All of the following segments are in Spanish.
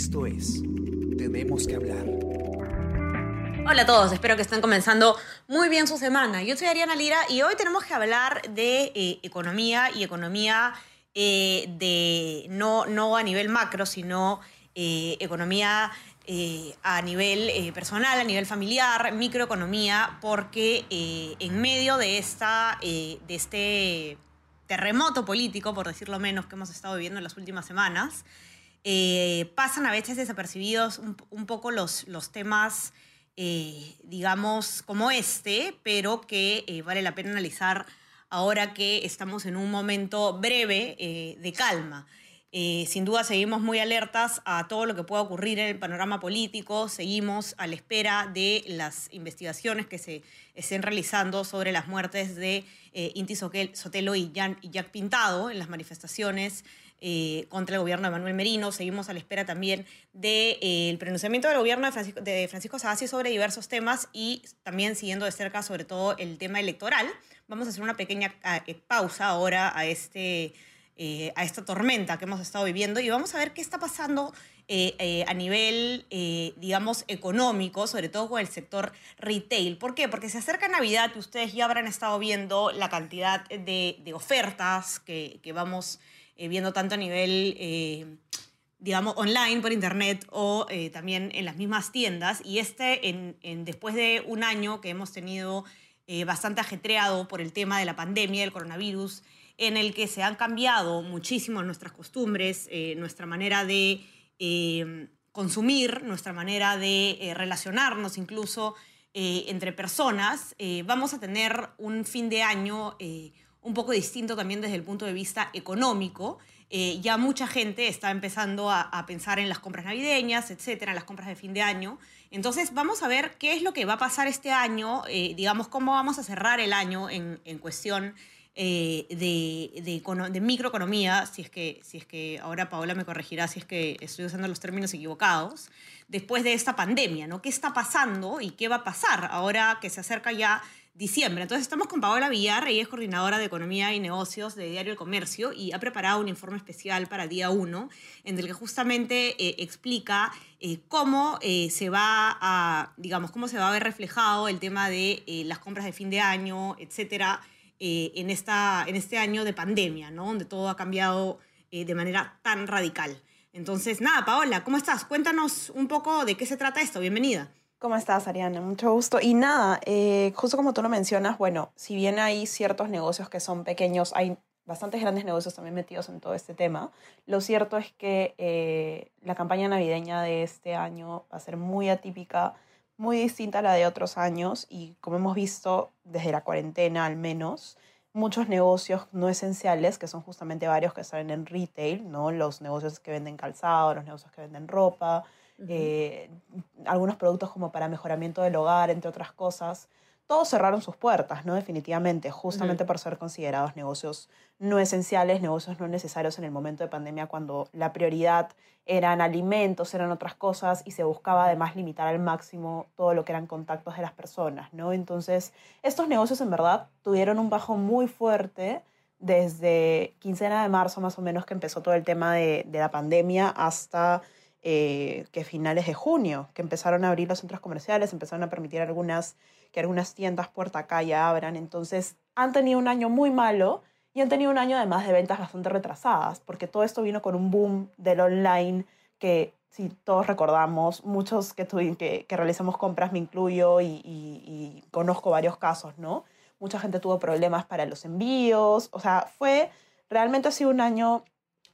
Esto es Tenemos que hablar. Hola a todos, espero que estén comenzando muy bien su semana. Yo soy Ariana Lira y hoy tenemos que hablar de eh, economía y economía eh, de no, no a nivel macro, sino eh, economía a nivel personal, a nivel familiar, microeconomía, porque en medio de, esta, de este terremoto político, por decirlo menos, que hemos estado viviendo en las últimas semanas, pasan a veces desapercibidos un, poco los, los temas eh, digamos, como este, pero que eh, vale la pena analizar ahora que estamos en un momento breve eh, de calma. sin duda seguimos muy alertas a todo lo que pueda ocurrir en el panorama político, seguimos a la espera de las investigaciones que se estén realizando sobre las muertes de Inti Sotelo y Jack Pintado en las manifestaciones eh, contra el gobierno de Manuel Merino. Seguimos a la espera también del de, eh, pronunciamiento del gobierno de Francisco, de sobre diversos temas y también siguiendo de cerca sobre todo el tema electoral. Vamos a hacer una pequeña eh, pausa ahora a, este, a esta tormenta que hemos estado viviendo y vamos a ver qué está pasando a nivel, digamos, económico, sobre todo con el sector retail. ¿Por qué? Porque se acerca Navidad y ustedes ya habrán estado viendo la cantidad de, ofertas que vamos eh, viendo tanto a nivel, eh, digamos, online, por internet o eh, también en las mismas tiendas. Y este, después de un año que hemos tenido bastante ajetreado por el tema de la pandemia, del coronavirus, en el que se han cambiado muchísimo nuestras costumbres, nuestra manera de consumir, nuestra manera de relacionarnos incluso entre personas, vamos a tener un fin de año un poco distinto también desde el punto de vista económico. Eh, ya mucha gente está empezando a, pensar en las compras navideñas, etcétera, en las compras de fin de año. Entonces, vamos a ver qué es lo que va a pasar este año, eh, digamos, cómo vamos a cerrar el año en, cuestión eh, de, de, de, microeconomía, si es, que, si es que ahora Paola me corregirá si es que estoy usando los términos equivocados, después de esta pandemia, ¿no? ¿Qué está pasando y qué va a pasar ahora que se acerca ya diciembre. Entonces estamos con Paola Villar, ella es coordinadora de Economía y Negocios de Diario El Comercio y ha preparado un informe especial para día 1 en el que justamente eh, explica eh, cómo eh, se va a, digamos, cómo se va a ver reflejado el tema de las compras de fin de año, etcétera, en, esta, en este año de pandemia, ¿no? Donde todo ha cambiado de manera tan radical. Entonces, nada, Paola, ¿cómo estás? Cuéntanos un poco de qué se trata esto. Bienvenida. ¿Cómo estás, Ariana? Mucho gusto. Y nada, eh, justo como tú lo mencionas, bueno, si bien hay ciertos negocios que son pequeños, hay bastantes grandes negocios también metidos en todo este tema. Lo cierto es que eh, la campaña navideña de este año va a ser muy atípica, muy distinta a la de otros años y como hemos visto desde la cuarentena al menos, muchos negocios no esenciales, que son justamente varios que están en retail, ¿no? Los negocios que venden calzado, los negocios que venden ropa, eh, algunos productos como para mejoramiento del hogar, entre otras cosas. Todos cerraron sus puertas, ¿no? Definitivamente, justamente por ser considerados negocios no esenciales, negocios no necesarios en el momento de pandemia, cuando la prioridad eran alimentos, eran otras cosas, y se buscaba además limitar al máximo todo lo que eran contactos de las personas, ¿no? Entonces, estos negocios en verdad tuvieron un bajo muy fuerte desde quincena de marzo más o menos que empezó todo el tema de, de la pandemia hasta eh, que finales de junio, que empezaron a abrir los centros comerciales, empezaron a permitir algunas, que algunas tiendas puerta calle abran. Entonces, han tenido un año muy malo y han tenido un año además de ventas bastante retrasadas, porque todo esto vino con un boom del online que, si todos recordamos, muchos que, que, que realizamos compras, me incluyo, y, conozco varios casos, ¿no? Mucha gente tuvo problemas para los envíos, o sea, fue, realmente ha un año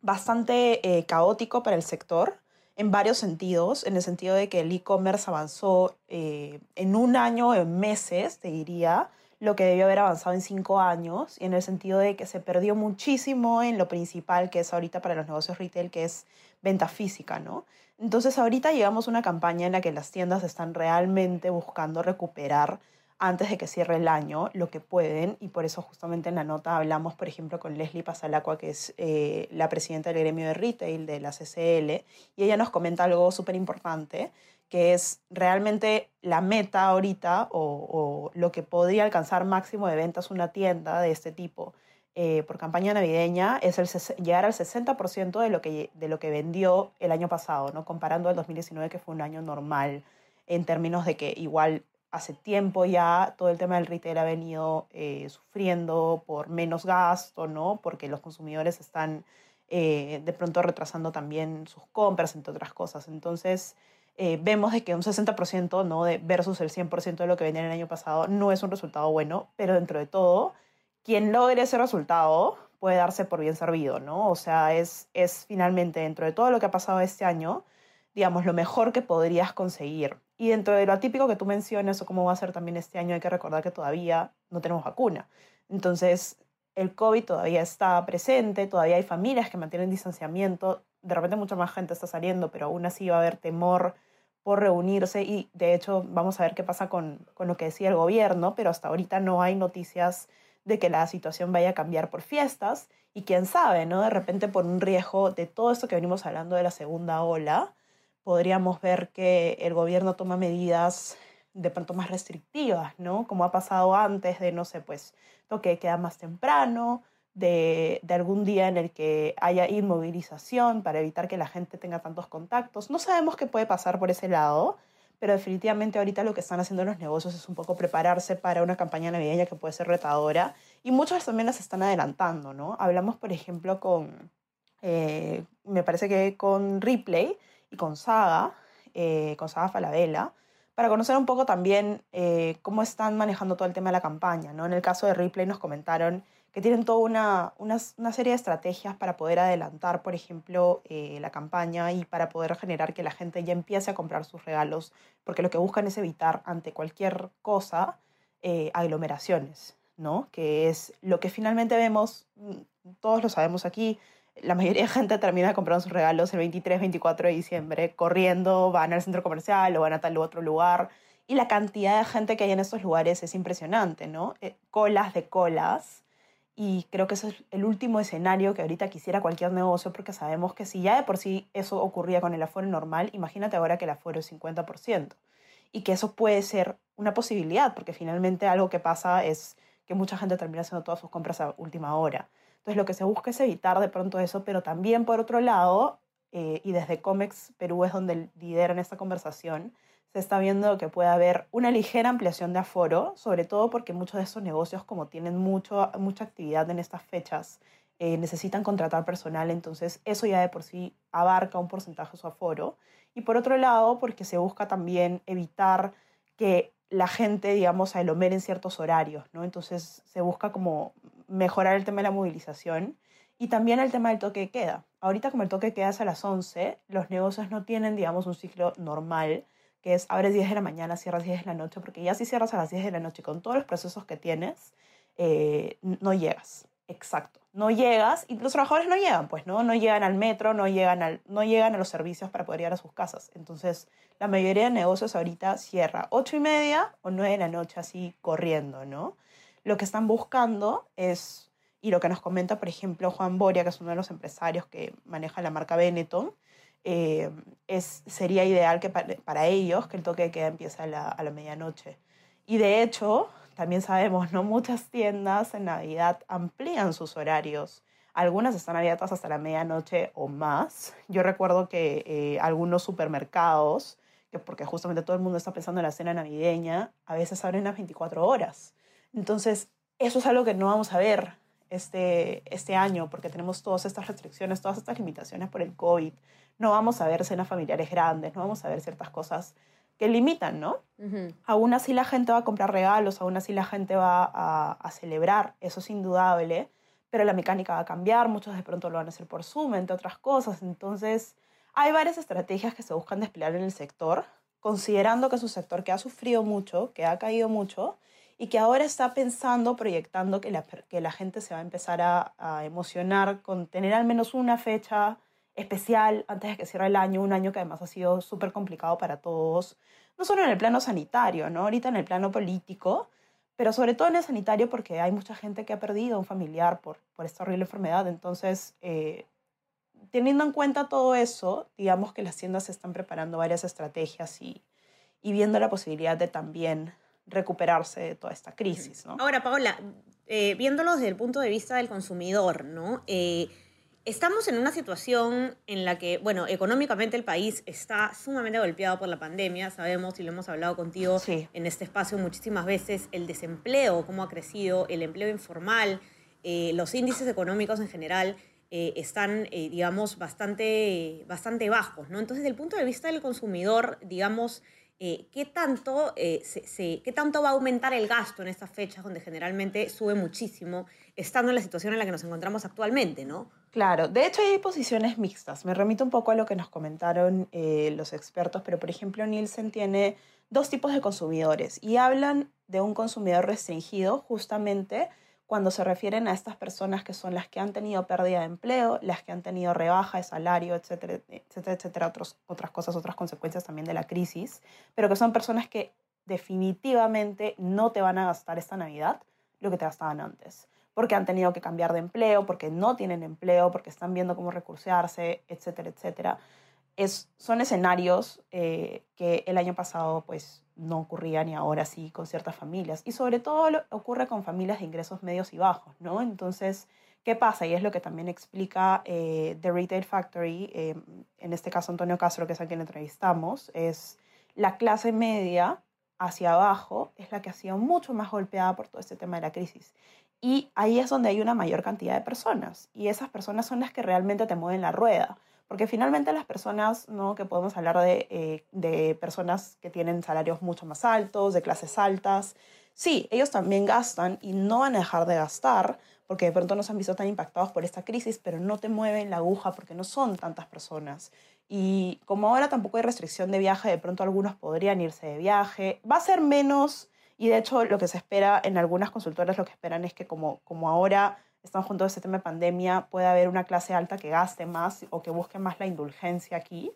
bastante eh, caótico para el sector en varios sentidos, en el sentido de que el e-commerce avanzó eh, en un año, en meses, te diría, lo que debió haber avanzado en cinco años, y en el sentido de que se perdió muchísimo en lo principal que es ahorita para los negocios retail, que es venta física, ¿no? Entonces ahorita llegamos a una campaña en la que las tiendas están realmente buscando recuperar antes de que cierre el año lo que pueden y por eso justamente en la nota hablamos, por ejemplo, con Leslie Pasalacua, que es eh, la presidenta del gremio de retail de la CCL, y ella nos comenta algo súper importante, que es realmente la meta ahorita o, lo que podría alcanzar máximo de ventas una tienda de este tipo eh, por campaña navideña es el, llegar al 60% de lo, que, de lo que vendió el año pasado, ¿no? comparando al 2019 que fue un año normal en términos de que igual hace tiempo ya todo el tema del retail ha venido eh, sufriendo por menos gasto, ¿no? porque los consumidores están eh, de pronto retrasando también sus compras, entre otras cosas. Entonces, vemos de que un 60% ¿no? versus el 100% de lo que vendía el año pasado no es un resultado bueno, pero dentro de todo quien logre ese resultado puede darse por bien servido, ¿no? O sea, es, es finalmente dentro de todo lo que ha pasado este año, digamos, lo mejor que podrías conseguir. Y dentro de lo atípico que tú mencionas o cómo va a ser también este año, hay que recordar que todavía no tenemos vacuna. Entonces, el COVID todavía está presente, todavía hay familias que mantienen distanciamiento, de repente mucha más gente está saliendo, pero aún así va a haber temor por reunirse y de hecho vamos a ver qué pasa con, con lo que decía el gobierno, pero hasta ahorita no hay noticias de que la situación vaya a cambiar por fiestas y quién sabe, ¿no? De repente por un riesgo de todo esto que venimos hablando de la segunda ola, podríamos ver que el gobierno toma medidas de pronto más restrictivas, ¿no? Como ha pasado antes de, no sé, pues, toque queda más temprano, de, de, algún día en el que haya inmovilización para evitar que la gente tenga tantos contactos. No sabemos qué puede pasar por ese lado, pero definitivamente ahorita lo que están haciendo los negocios es un poco prepararse para una campaña navideña que puede ser retadora y muchos también las están adelantando, ¿no? Hablamos, por ejemplo, con, eh, me parece que con Ripley y con Saga, eh, con Saga Falabella, para conocer un poco también eh, cómo están manejando todo el tema de la campaña, ¿no? En el caso de Ripley nos comentaron que tienen toda una, una, una, serie de estrategias para poder adelantar, por ejemplo, eh, la campaña y para poder generar que la gente ya empiece a comprar sus regalos, porque lo que buscan es evitar ante cualquier cosa eh, aglomeraciones, ¿no? Que es lo que finalmente vemos, mm, todos lo sabemos aquí, la mayoría de gente termina comprando sus regalos el 23, 24 de diciembre, corriendo, van al centro comercial o van a tal u otro lugar. Y la cantidad de gente que hay en estos lugares es impresionante, ¿no? Eh, colas de colas y creo que ese es el último escenario que ahorita quisiera cualquier negocio, porque sabemos que si ya de por sí eso ocurría con el aforo normal, imagínate ahora que el aforo es 50%. Y que eso puede ser una posibilidad, porque finalmente algo que pasa es que mucha gente termina haciendo todas sus compras a última hora. Entonces lo que se busca es evitar de pronto eso, pero también por otro lado, eh, y desde Comex Perú es donde lideran esta conversación, se está viendo que puede haber una ligera ampliación de aforo, sobre todo porque muchos de estos negocios, como tienen mucho, mucha actividad en estas fechas, eh, necesitan contratar personal, entonces eso ya de por sí abarca un porcentaje de su aforo. Y por otro lado, porque se busca también evitar que la gente, digamos, aglomere en ciertos horarios, ¿no? Entonces se busca como mejorar el tema de la movilización y también el tema del toque de queda. Ahorita como el toque de queda es a las 11, los negocios no tienen, digamos, un ciclo normal que es abres 10 de la mañana, cierras 10 de la noche, porque ya si cierras a las 10 de la noche con todos los procesos que tienes, eh, no llegas. Exacto. No llegas y los trabajadores no llegan, pues, ¿no? No llegan al metro, no llegan, al, no llegan a los servicios para poder llegar a sus casas. Entonces, la mayoría de negocios ahorita cierra 8 y media o 9 de la noche así corriendo, ¿no? Lo que están buscando es, y lo que nos comenta, por ejemplo, Juan Boria, que es uno de los empresarios que maneja la marca Benetton, eh, es, sería ideal que para, ellos que el toque de queda empiece a la, a la medianoche. Y de hecho, también sabemos, ¿no? Muchas tiendas en Navidad amplían sus horarios. Algunas están abiertas hasta la medianoche o más. Yo recuerdo que eh, algunos supermercados, que porque justamente todo el mundo está pensando en la cena navideña, a veces abren las 24 horas. Entonces, eso es algo que no vamos a ver este, este año porque tenemos todas estas restricciones, todas estas limitaciones por el COVID. No vamos a ver cenas familiares grandes, no vamos a ver ciertas cosas que limitan, ¿no? Aún así la gente va a comprar regalos, aún así la gente va a, a, celebrar, eso es indudable, pero la mecánica va a cambiar, muchos de pronto lo van a hacer por Zoom, entre otras cosas. Entonces, hay varias estrategias que se buscan desplegar en el sector, considerando que es un sector que ha sufrido mucho, que ha caído mucho, y que ahora está pensando, proyectando que la, que la gente se va a empezar a, a emocionar con tener al menos una fecha especial antes de que cierre el año, un año que además ha sido súper complicado para todos, no solo en el plano sanitario, ¿no? ahorita en el plano político, pero sobre todo en el sanitario porque hay mucha gente que ha perdido un familiar por, por esta horrible enfermedad. Entonces, eh, teniendo en cuenta todo eso, digamos que las tiendas se están preparando varias estrategias y, y viendo la posibilidad de también recuperarse de toda esta crisis. ¿no? Ahora, Paola, eh, viéndolo desde el punto de vista del consumidor, ¿no? Eh, estamos en una situación en la que, bueno, económicamente el país está sumamente golpeado por la pandemia, sabemos y lo hemos hablado contigo Sí. en este espacio muchísimas veces, el desempleo, cómo ha crecido, el empleo informal, eh, los índices económicos en general eh, están, eh, digamos, bastante, bastante bajos, ¿no? Entonces, desde el punto de vista del consumidor, digamos, eh, ¿qué, tanto, eh, ¿qué tanto va a aumentar el gasto en estas fechas donde generalmente sube muchísimo, estando en la situación en la que nos encontramos actualmente, ¿no? Claro, de hecho hay posiciones mixtas. Me remito un poco a lo que nos comentaron eh, los expertos, pero por ejemplo Nielsen tiene dos tipos de consumidores y hablan de un consumidor restringido justamente cuando se refieren a estas personas que son las que han tenido pérdida de empleo, las que han tenido rebaja de salario, etcétera, etcétera, etcétera, otros, otras cosas, otras consecuencias también de la crisis, pero que son personas que definitivamente no te van a gastar esta Navidad lo que te gastaban antes porque han tenido que cambiar de empleo, porque no tienen empleo, porque están viendo cómo recursearse, etcétera, etcétera. Es, son escenarios eh, que el año pasado pues no ocurrían y ahora sí con ciertas familias. Y sobre todo ocurre con familias de ingresos medios y bajos, ¿no? Entonces, ¿qué pasa? Y es lo que también explica eh, The Retail Factory, eh, en este caso Antonio Castro, que es a quien entrevistamos, es la clase media hacia abajo es la que ha sido mucho más golpeada por todo este tema de la crisis. Y ahí es donde hay una mayor cantidad de personas. Y esas personas son las que realmente te mueven la rueda. Porque finalmente las personas, ¿no? que podemos hablar de, eh, de personas que tienen salarios mucho más altos, de clases altas, sí, ellos también gastan y no van a dejar de gastar porque de pronto no se han visto tan impactados por esta crisis, pero no te mueven la aguja porque no son tantas personas. Y como ahora tampoco hay restricción de viaje, de pronto algunos podrían irse de viaje. Va a ser menos y de hecho, lo que se espera en algunas consultoras, lo que esperan es que como, como ahora están junto a este tema de pandemia, pueda haber una clase alta que gaste más o que busque más la indulgencia aquí.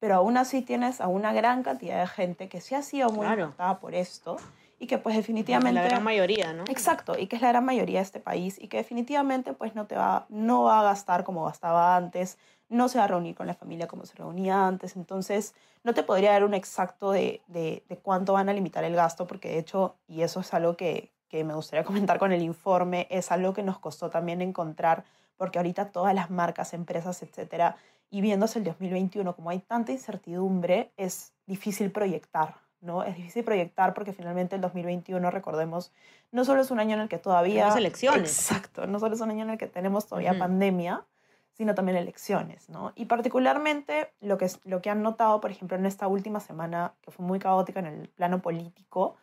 Pero aún así tienes a una gran cantidad de gente que sí ha sido muy Claro. impactada por esto y que pues definitivamente... La gran mayoría, ¿no? Exacto, y que es la gran mayoría de este país y que definitivamente pues no, te va, no va a gastar como gastaba antes, no se va a reunir con la familia como se reunía antes, entonces no te podría dar un exacto de, de, de cuánto van a limitar el gasto, porque de hecho, y eso es algo que, que me gustaría comentar con el informe, es algo que nos costó también encontrar, porque ahorita todas las marcas, empresas, etcétera, y viéndose el 2021, como hay tanta incertidumbre, es difícil proyectar, ¿no? Es difícil proyectar porque finalmente el 2021, recordemos, no solo es un año en el que todavía... Tenemos elecciones. Exacto, no solo es un año en el que tenemos todavía Ujú. pandemia, sino también elecciones, ¿no? Y particularmente lo que, lo que han notado, por ejemplo, en esta última semana, que fue muy caótica en el plano político,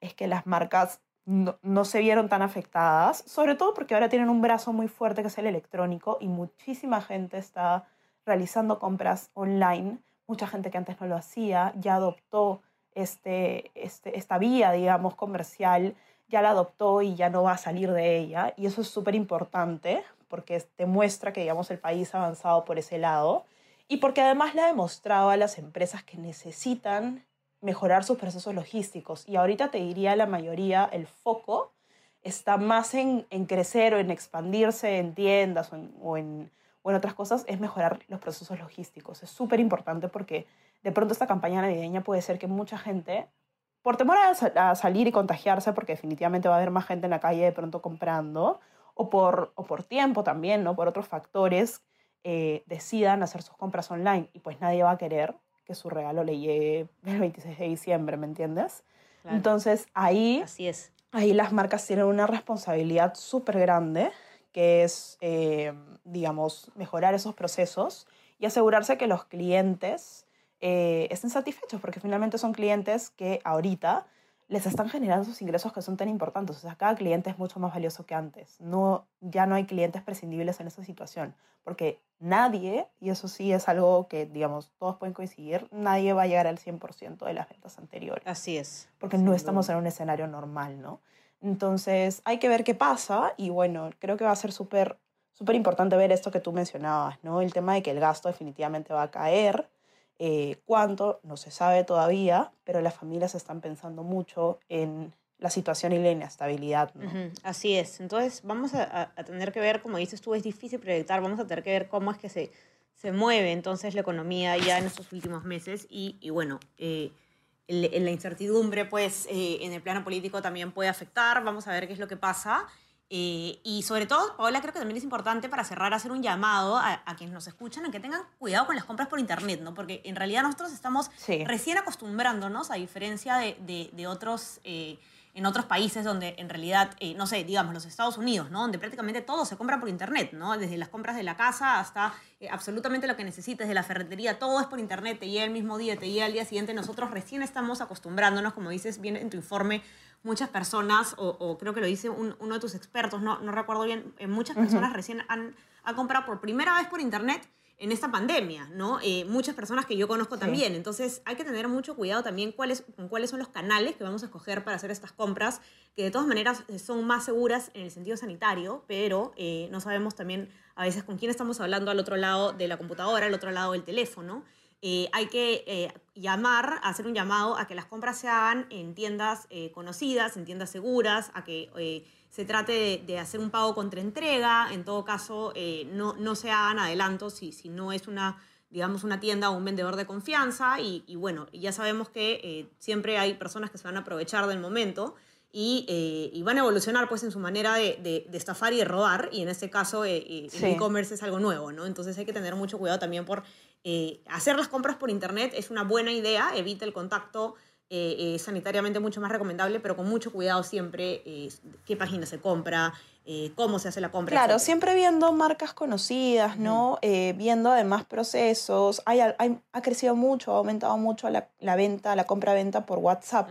es que las marcas no, se vieron tan afectadas, sobre todo porque ahora tienen un brazo muy fuerte que es el electrónico y muchísima gente está realizando compras online, mucha gente que antes no lo hacía ya adoptó este, este, esta vía, digamos, comercial, ya la adoptó y ya no va a salir de ella. Y eso es súper importante porque demuestra que, digamos, el país ha avanzado por ese lado y porque además le ha demostrado a las empresas que necesitan mejorar sus procesos logísticos. Y ahorita te diría la mayoría, el foco está más en, en crecer o en expandirse en tiendas o en, o en, o otras cosas, es mejorar los procesos logísticos. Es súper importante porque de pronto esta campaña navideña puede ser que mucha gente, por temor a salir y contagiarse, porque definitivamente va a haber más gente en la calle de pronto comprando, o por, o por tiempo también, ¿no? por otros factores, eh, decidan hacer sus compras online y pues nadie va a querer que su regalo le llegue el 26 de diciembre, ¿me entiendes? Claro. Entonces ahí Así es. ahí las marcas tienen una responsabilidad súper grande, que es, eh, digamos, mejorar esos procesos y asegurarse que los clientes eh, estén satisfechos, porque finalmente son clientes que ahorita les están generando sus ingresos que son tan importantes. O sea, cada cliente es mucho más valioso que antes. No, ya no hay clientes prescindibles en esta situación, porque nadie, y eso sí es algo que, digamos, todos pueden coincidir, nadie va a llegar al 100% de las ventas anteriores Así es. porque no duda. estamos en un escenario normal, ¿no? Entonces, hay que ver qué pasa y bueno, creo que va a ser súper súper importante ver esto que tú mencionabas, ¿no? El tema de que el gasto definitivamente va a caer, eh, cuánto, no se sabe todavía, pero las familias están pensando mucho en la situación y la inestabilidad, ¿no? Ujú, Así es. Entonces vamos a- a tener que ver, como dices tú, es difícil proyectar, vamos a tener que ver cómo es que se, se mueve entonces la economía ya en estos últimos meses y, y bueno, eh, la incertidumbre, pues, eh, en el plano político también puede afectar. Vamos a ver qué es lo que pasa. Eh, y sobre todo, Paola, creo que también es importante para cerrar hacer un llamado a, quienes nos escuchan a que tengan cuidado con las compras por Internet, ¿no? Porque en realidad nosotros estamos recién acostumbrándonos, a diferencia de, de, otros... Eh, en otros países donde en realidad, eh, no sé, digamos los Estados Unidos, ¿no? Donde prácticamente todo se compra por Internet, ¿no? Desde las compras de la casa hasta absolutamente lo que necesites de la ferretería, todo es por Internet, te llega el mismo día, te llega el día siguiente. Nosotros recién estamos acostumbrándonos, como dices bien en tu informe, muchas personas, o, creo que lo dice uno de tus expertos, no, no recuerdo bien, eh, muchas personas recién han, comprado por primera vez por internet en esta pandemia, ¿no? Eh, muchas personas que yo conozco también. Entonces hay que tener mucho cuidado también cuáles, con cuáles son los canales que vamos a escoger para hacer estas compras, que de todas maneras eh, son más seguras en el sentido sanitario, pero no sabemos también a veces con quién estamos hablando al otro lado de la computadora, al otro lado del teléfono. Eh, hay que eh, llamar, hacer un llamado a que las compras se hagan en tiendas eh, conocidas, en tiendas seguras, a que se trate de, hacer un pago contra entrega, en todo caso no, no se hagan adelantos si, si no es una digamos, una tienda o un vendedor de confianza. Y, y bueno, ya sabemos que siempre hay personas que se van a aprovechar del momento y, y, van a evolucionar pues en su manera de, de, estafar y de robar y en este caso el e-commerce es algo nuevo, ¿no? Entonces hay que tener mucho cuidado también por eh, hacer las compras por internet es una buena idea, evita el contacto eh, sanitariamente mucho más recomendable, pero con mucho cuidado siempre eh, qué página se compra, cómo se hace la compra. Claro, siempre viendo marcas conocidas, ¿no? viendo además procesos. Hay, ha crecido mucho, ha aumentado mucho la, la venta, la compra-venta por WhatsApp,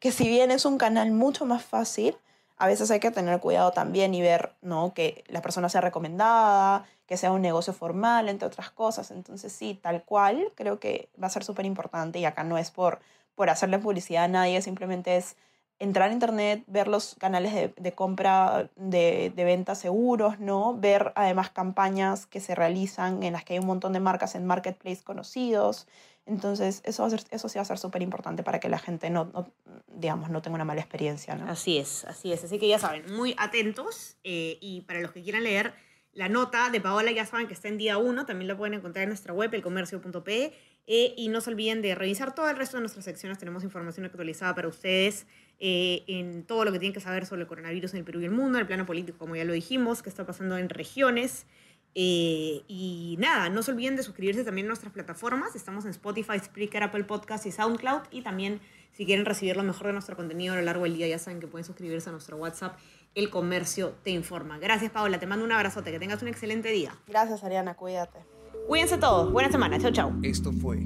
que si bien es un canal mucho más fácil, a veces hay que tener cuidado también y ver ¿no? que la persona sea recomendada, que sea un negocio formal, entre otras cosas. Entonces sí, tal cual, creo que va a ser súper importante y acá no es por, por hacerle publicidad a nadie, simplemente es entrar a internet, ver los canales de, compra, de, de, venta seguros, ¿no? Ver además campañas que se realizan en las que hay un montón de marcas en marketplace conocidos. Entonces, eso, eso sí va a ser súper importante para que la gente no, no, digamos, no tenga una mala experiencia, ¿no? Así es, así es. Así que ya saben, muy atentos eh, y para los que quieran leer la nota de Paola, ya saben que está en día 1, también la pueden encontrar en nuestra web, elcomercio.pe. Eh, y no se olviden de revisar todo el resto de nuestras secciones. Tenemos información actualizada para ustedes eh, en todo lo que tienen que saber sobre el coronavirus en el Perú y el mundo, el plano político, como ya lo dijimos, qué está pasando en regiones. Eh, y nada, no se olviden de suscribirse también a nuestras plataformas. Estamos en Spotify, Spreaker, Apple Podcast y SoundCloud. Y también, si quieren recibir lo mejor de nuestro contenido a lo largo del día, ya saben que pueden suscribirse a nuestro WhatsApp. El comercio te informa. Gracias, Paola. Te mando un abrazote. Que tengas un excelente día. Gracias, Ariana. Cuídate. Cuídense todos. Buena semana. Chau, chau. Esto fue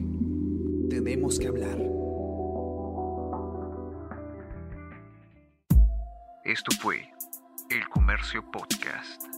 Tenemos que hablar. Esto fue El Comercio Podcast.